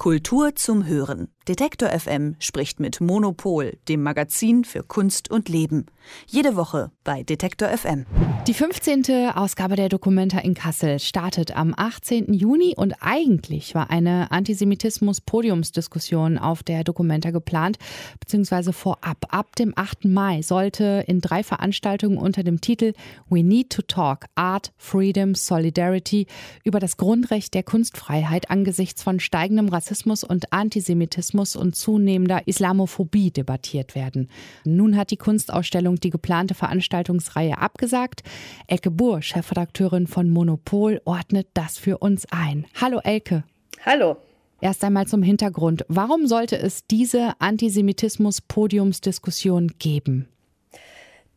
Kultur zum Hören. Detektor FM spricht mit Monopol, dem Magazin für Kunst und Leben. Jede Woche bei Detektor FM. Die 15. Ausgabe der Dokumenta in Kassel startet am 18. Juni und eigentlich war eine Antisemitismus-Podiumsdiskussion auf der Dokumenta geplant, beziehungsweise vorab. Ab dem 8. Mai sollte in drei Veranstaltungen unter dem Titel We Need to Talk Art, Freedom, Solidarity über das Grundrecht der Kunstfreiheit angesichts von steigendem Rassismus und Antisemitismus und zunehmender Islamophobie debattiert werden. Nun hat die Kunstausstellung die geplante Veranstaltungsreihe abgesagt. Elke Buhr, Chefredakteurin von Monopol, ordnet das für uns ein. Hallo Elke. Hallo. Erst einmal zum Hintergrund. Warum sollte es diese Antisemitismus-Podiumsdiskussion geben?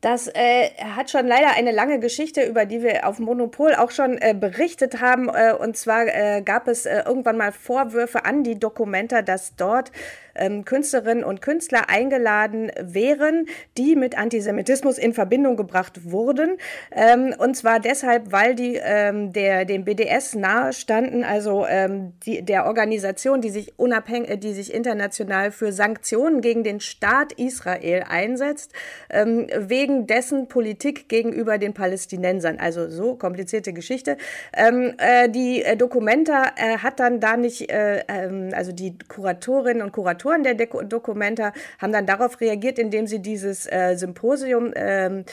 Das äh, hat schon leider eine lange Geschichte, über die wir auf Monopol auch schon äh, berichtet haben. Äh, und zwar äh, gab es äh, irgendwann mal Vorwürfe an die Dokumenta, dass dort ähm, Künstlerinnen und Künstler eingeladen wären, die mit Antisemitismus in Verbindung gebracht wurden. Ähm, und zwar deshalb, weil die ähm, der, dem BDS nahestanden, also ähm, die, der Organisation, die sich unabhängig, äh, die sich international für Sanktionen gegen den Staat Israel einsetzt, ähm, wegen dessen Politik gegenüber den Palästinensern. Also so komplizierte Geschichte. Ähm, äh, die Documenta äh, hat dann da nicht, äh, also die Kuratorinnen und Kuratoren Autoren der Dokumenta haben dann darauf reagiert, indem sie dieses äh, Symposium ähm,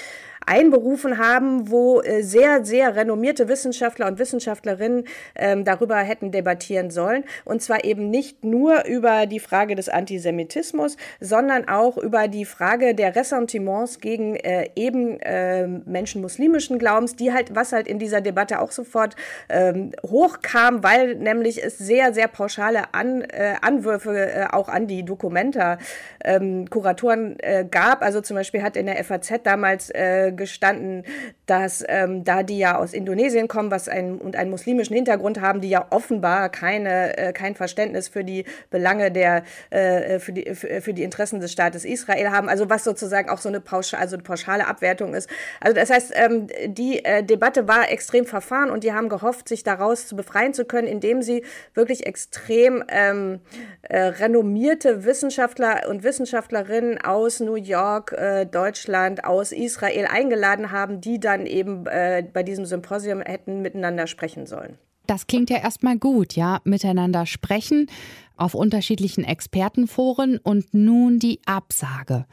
einberufen haben, wo äh, sehr, sehr renommierte Wissenschaftler und Wissenschaftlerinnen ähm, darüber hätten debattieren sollen. Und zwar eben nicht nur über die Frage des Antisemitismus, sondern auch über die Frage der Ressentiments gegen äh, eben äh, Menschen muslimischen Glaubens, die halt, was halt in dieser Debatte auch sofort ähm, hochkam, weil nämlich es sehr, sehr pauschale An, äh, Anwürfe äh, auch an die Dokumenta-Kuratoren ähm, äh, gab. Also zum Beispiel hat in der FAZ damals äh, gestanden, dass ähm, da die ja aus Indonesien kommen, was ein, und einen muslimischen Hintergrund haben, die ja offenbar keine, äh, kein Verständnis für die Belange der, äh, für, die, für, für, die Interessen des Staates Israel haben. Also was sozusagen auch so eine, Pausch also eine pauschale Abwertung ist. Also das heißt, ähm, die äh, Debatte war extrem verfahren und die haben gehofft, sich daraus zu befreien zu können, indem sie wirklich extrem ähm, äh, renommierte Wissenschaftler und Wissenschaftlerinnen aus New York, äh, Deutschland, aus Israel eingeladen haben, die dann eben äh, bei diesem Symposium hätten miteinander sprechen sollen. Das klingt ja erstmal gut, ja, miteinander sprechen auf unterschiedlichen Expertenforen und nun die Absage.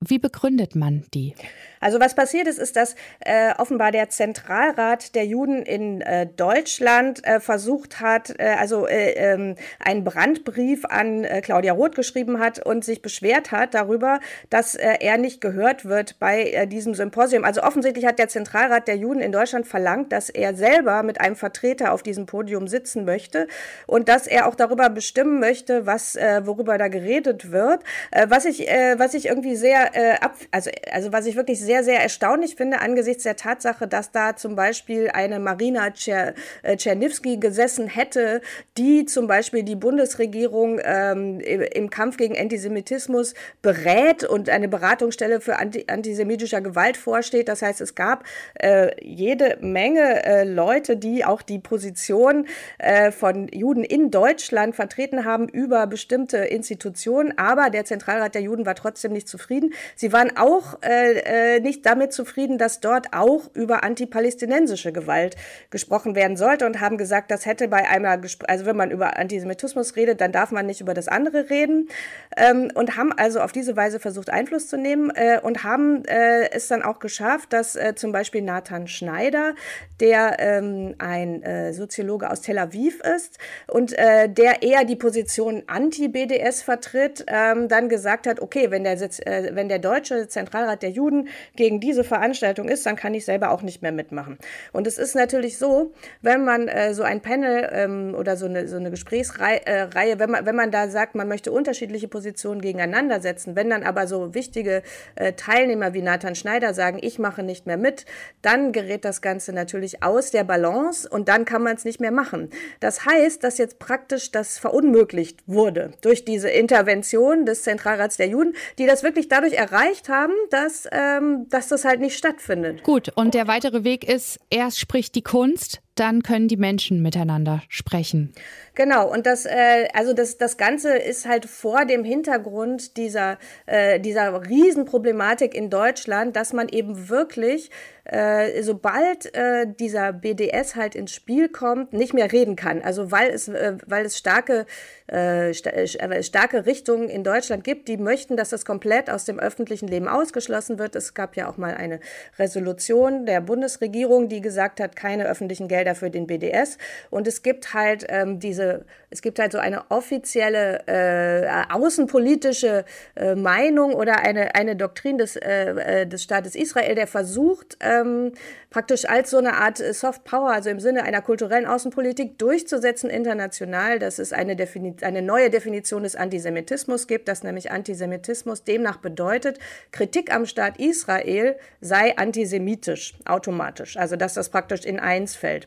Wie begründet man die? Also was passiert ist, ist, dass äh, offenbar der Zentralrat der Juden in äh, Deutschland äh, versucht hat, äh, also äh, ähm, einen Brandbrief an äh, Claudia Roth geschrieben hat und sich beschwert hat darüber, dass äh, er nicht gehört wird bei äh, diesem Symposium. Also offensichtlich hat der Zentralrat der Juden in Deutschland verlangt, dass er selber mit einem Vertreter auf diesem Podium sitzen möchte und dass er auch darüber bestimmen möchte, was äh, worüber da geredet wird. Äh, was ich äh, was ich irgendwie sehr äh, ab, also also was ich wirklich sehr sehr, sehr erstaunlich finde angesichts der Tatsache, dass da zum Beispiel eine Marina äh, Czerniewski gesessen hätte, die zum Beispiel die Bundesregierung ähm, im Kampf gegen Antisemitismus berät und eine Beratungsstelle für anti antisemitischer Gewalt vorsteht. Das heißt, es gab äh, jede Menge äh, Leute, die auch die Position äh, von Juden in Deutschland vertreten haben über bestimmte Institutionen. Aber der Zentralrat der Juden war trotzdem nicht zufrieden. Sie waren auch äh, äh nicht damit zufrieden, dass dort auch über antipalästinensische Gewalt gesprochen werden sollte und haben gesagt, das hätte bei einer, also wenn man über Antisemitismus redet, dann darf man nicht über das andere reden ähm, und haben also auf diese Weise versucht, Einfluss zu nehmen äh, und haben äh, es dann auch geschafft, dass äh, zum Beispiel Nathan Schneider, der ähm, ein äh, Soziologe aus Tel Aviv ist und äh, der eher die Position anti-BDS vertritt, ähm, dann gesagt hat, okay, wenn der, äh, wenn der deutsche Zentralrat der Juden gegen diese Veranstaltung ist, dann kann ich selber auch nicht mehr mitmachen. Und es ist natürlich so, wenn man äh, so ein Panel ähm, oder so eine, so eine Gesprächsreihe, äh, wenn, man, wenn man da sagt, man möchte unterschiedliche Positionen gegeneinander setzen, wenn dann aber so wichtige äh, Teilnehmer wie Nathan Schneider sagen, ich mache nicht mehr mit, dann gerät das Ganze natürlich aus der Balance und dann kann man es nicht mehr machen. Das heißt, dass jetzt praktisch das verunmöglicht wurde durch diese Intervention des Zentralrats der Juden, die das wirklich dadurch erreicht haben, dass ähm, dass das halt nicht stattfindet. Gut, und der weitere Weg ist, erst spricht die Kunst, dann können die Menschen miteinander sprechen. Genau, und das, äh, also das, das Ganze ist halt vor dem Hintergrund dieser, äh, dieser Riesenproblematik in Deutschland, dass man eben wirklich äh, sobald äh, dieser BDS halt ins Spiel kommt, nicht mehr reden kann. Also weil es, äh, weil es starke, äh, st äh, starke Richtungen in Deutschland gibt, die möchten, dass das komplett aus dem öffentlichen Leben ausgeschlossen wird. Es gab ja auch mal eine Resolution der Bundesregierung, die gesagt hat, keine öffentlichen Gelder für den BDS. Und es gibt halt ähm, diese, es gibt halt so eine offizielle äh, außenpolitische äh, Meinung oder eine, eine Doktrin des, äh, des Staates Israel, der versucht, äh, ähm, praktisch als so eine Art äh, Soft Power, also im Sinne einer kulturellen Außenpolitik durchzusetzen international, dass es eine, Defini eine neue Definition des Antisemitismus gibt, dass nämlich Antisemitismus demnach bedeutet, Kritik am Staat Israel sei antisemitisch, automatisch. Also dass das praktisch in eins fällt.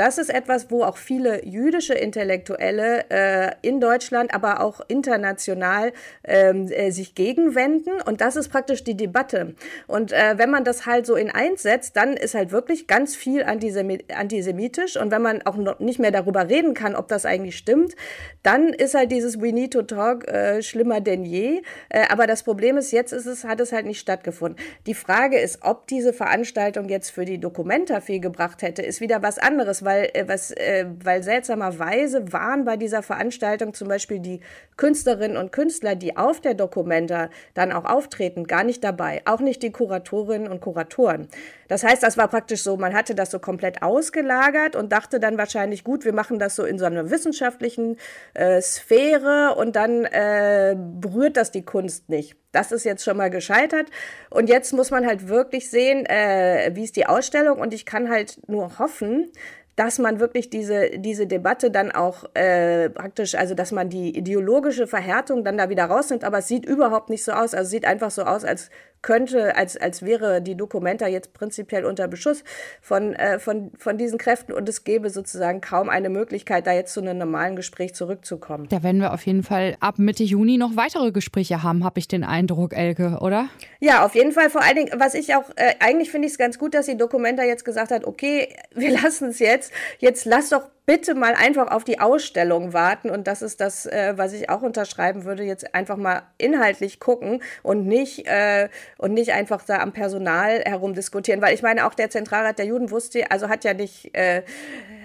Das ist etwas, wo auch viele jüdische Intellektuelle äh, in Deutschland, aber auch international ähm, äh, sich gegenwenden. Und das ist praktisch die Debatte. Und äh, wenn man das halt so in eins setzt, dann ist halt wirklich ganz viel antisemitisch. Und wenn man auch noch nicht mehr darüber reden kann, ob das eigentlich stimmt, dann ist halt dieses We need to talk äh, schlimmer denn je. Äh, aber das Problem ist, jetzt ist es, hat es halt nicht stattgefunden. Die Frage ist, ob diese Veranstaltung jetzt für die Dokumenta viel gebracht hätte, ist wieder was anderes weil, äh, was, äh, weil seltsamerweise waren bei dieser Veranstaltung zum Beispiel die Künstlerinnen und Künstler, die auf der Documenta dann auch auftreten, gar nicht dabei. Auch nicht die Kuratorinnen und Kuratoren. Das heißt, das war praktisch so, man hatte das so komplett ausgelagert und dachte dann wahrscheinlich, gut, wir machen das so in so einer wissenschaftlichen äh, Sphäre und dann äh, berührt das die Kunst nicht. Das ist jetzt schon mal gescheitert. Und jetzt muss man halt wirklich sehen, äh, wie ist die Ausstellung. Und ich kann halt nur hoffen, dass man wirklich diese, diese Debatte dann auch äh, praktisch, also dass man die ideologische Verhärtung dann da wieder rausnimmt, aber es sieht überhaupt nicht so aus. Also es sieht einfach so aus, als könnte, als, als wäre die Dokumenta jetzt prinzipiell unter Beschuss von, äh, von, von diesen Kräften und es gäbe sozusagen kaum eine Möglichkeit, da jetzt zu einem normalen Gespräch zurückzukommen. Da werden wir auf jeden Fall ab Mitte Juni noch weitere Gespräche haben, habe ich den Eindruck, Elke, oder? Ja, auf jeden Fall. Vor allen Dingen, was ich auch, äh, eigentlich finde ich es ganz gut, dass die Dokumenta jetzt gesagt hat, okay, wir lassen es jetzt, jetzt lass doch bitte mal einfach auf die Ausstellung warten. Und das ist das, äh, was ich auch unterschreiben würde, jetzt einfach mal inhaltlich gucken und nicht, äh, und nicht einfach da am Personal herumdiskutieren. Weil ich meine, auch der Zentralrat der Juden wusste, also hat ja nicht. Äh,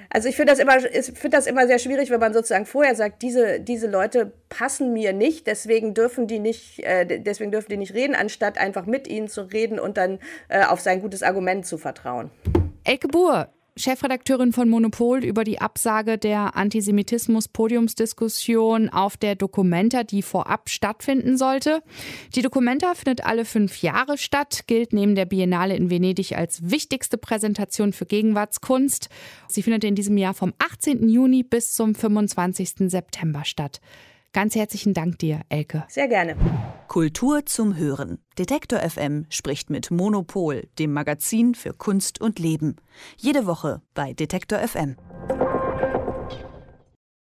also ich finde das immer, ich finde das immer sehr schwierig, wenn man sozusagen vorher sagt, diese, diese Leute passen mir nicht, deswegen dürfen die nicht, äh, deswegen dürfen die nicht reden, anstatt einfach mit ihnen zu reden und dann äh, auf sein gutes Argument zu vertrauen. Elke Buhr, Chefredakteurin von Monopol über die Absage der Antisemitismus-Podiumsdiskussion auf der Documenta, die vorab stattfinden sollte. Die Documenta findet alle fünf Jahre statt, gilt neben der Biennale in Venedig als wichtigste Präsentation für Gegenwartskunst. Sie findet in diesem Jahr vom 18. Juni bis zum 25. September statt. Ganz herzlichen Dank dir, Elke. Sehr gerne. Kultur zum Hören. Detektor FM spricht mit Monopol, dem Magazin für Kunst und Leben. Jede Woche bei Detektor FM.